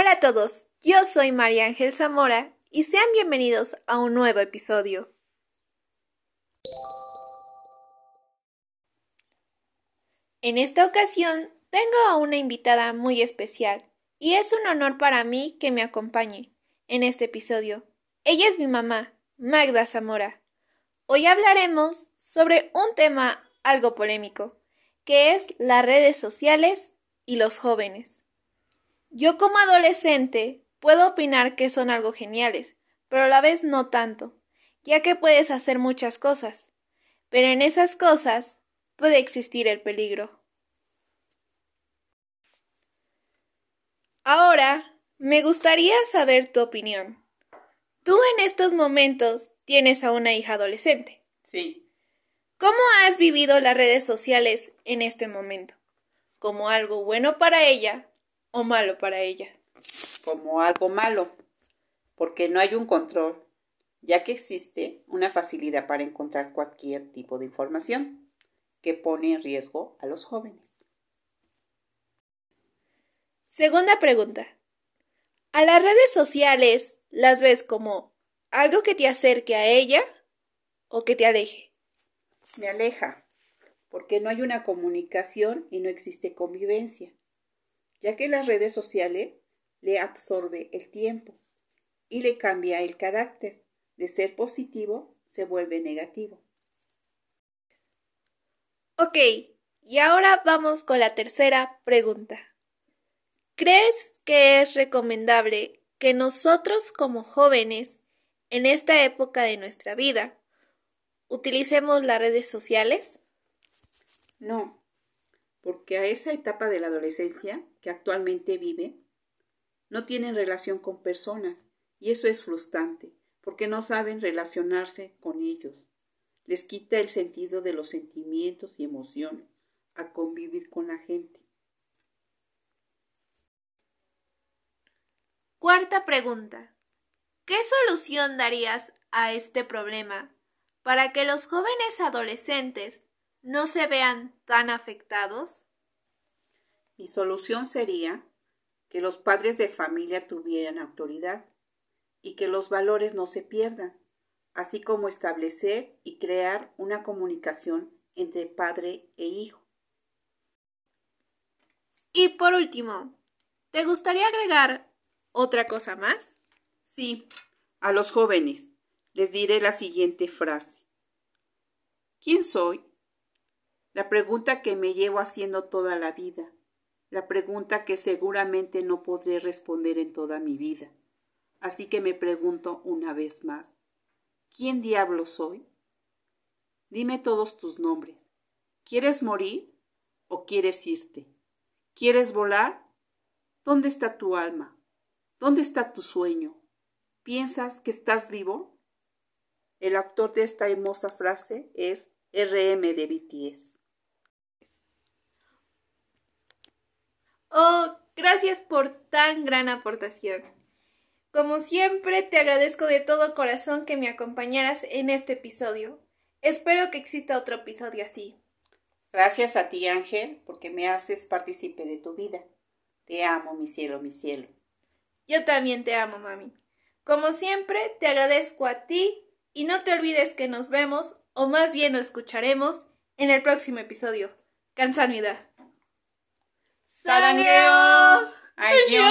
Hola a todos, yo soy María Ángel Zamora y sean bienvenidos a un nuevo episodio. En esta ocasión tengo a una invitada muy especial y es un honor para mí que me acompañe en este episodio. Ella es mi mamá, Magda Zamora. Hoy hablaremos sobre un tema algo polémico, que es las redes sociales y los jóvenes. Yo como adolescente puedo opinar que son algo geniales, pero a la vez no tanto, ya que puedes hacer muchas cosas, pero en esas cosas puede existir el peligro. Ahora, me gustaría saber tu opinión. Tú en estos momentos tienes a una hija adolescente. Sí. ¿Cómo has vivido las redes sociales en este momento? ¿Como algo bueno para ella o malo para ella? Como algo malo, porque no hay un control, ya que existe una facilidad para encontrar cualquier tipo de información que pone en riesgo a los jóvenes. Segunda pregunta. ¿A las redes sociales las ves como algo que te acerque a ella o que te aleje? Me aleja, porque no hay una comunicación y no existe convivencia ya que las redes sociales le absorbe el tiempo y le cambia el carácter. De ser positivo se vuelve negativo. Ok, y ahora vamos con la tercera pregunta. ¿Crees que es recomendable que nosotros como jóvenes, en esta época de nuestra vida, utilicemos las redes sociales? No, porque a esa etapa de la adolescencia que actualmente vive, no tienen relación con personas y eso es frustrante, porque no saben relacionarse con ellos. Les quita el sentido de los sentimientos y emociones a convivir con la gente. Cuarta pregunta. ¿Qué solución darías a este problema para que los jóvenes adolescentes no se vean tan afectados? Mi solución sería que los padres de familia tuvieran autoridad y que los valores no se pierdan, así como establecer y crear una comunicación entre padre e hijo. Y por último, ¿te gustaría agregar otra cosa más? Sí, a los jóvenes les diré la siguiente frase. ¿Quién soy? La pregunta que me llevo haciendo toda la vida, la pregunta que seguramente no podré responder en toda mi vida. Así que me pregunto una vez más, ¿quién diablo soy? Dime todos tus nombres. ¿Quieres morir o quieres irte? ¿Quieres volar? ¿Dónde está tu alma? ¿Dónde está tu sueño? ¿Piensas que estás vivo? El autor de esta hermosa frase es RM de BTS. Oh, gracias por tan gran aportación. Como siempre, te agradezco de todo corazón que me acompañaras en este episodio. Espero que exista otro episodio así. Gracias a ti, Ángel, porque me haces partícipe de tu vida. Te amo, mi cielo, mi cielo. Yo también te amo, mami. Como siempre, te agradezco a ti y no te olvides que nos vemos, o más bien nos escucharemos, en el próximo episodio. Cansanida. 사랑해요. 안녕.